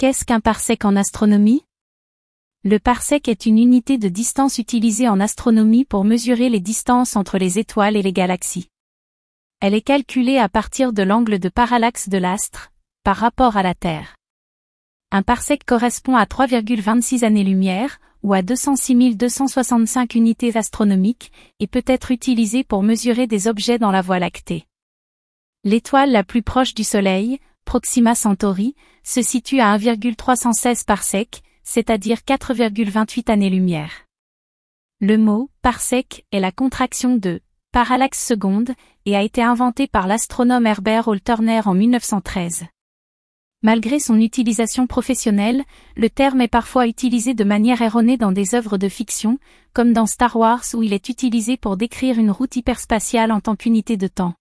Qu'est-ce qu'un parsec en astronomie? Le parsec est une unité de distance utilisée en astronomie pour mesurer les distances entre les étoiles et les galaxies. Elle est calculée à partir de l'angle de parallaxe de l'astre, par rapport à la Terre. Un parsec correspond à 3,26 années-lumière, ou à 206 265 unités astronomiques, et peut être utilisé pour mesurer des objets dans la Voie lactée. L'étoile la plus proche du Soleil, Proxima Centauri, se situe à 1,316 parsec, c'est-à-dire 4,28 années-lumière. Le mot parsec est la contraction de parallaxe seconde et a été inventé par l'astronome Herbert Hall Turner en 1913. Malgré son utilisation professionnelle, le terme est parfois utilisé de manière erronée dans des œuvres de fiction, comme dans Star Wars où il est utilisé pour décrire une route hyperspatiale en tant qu'unité de temps.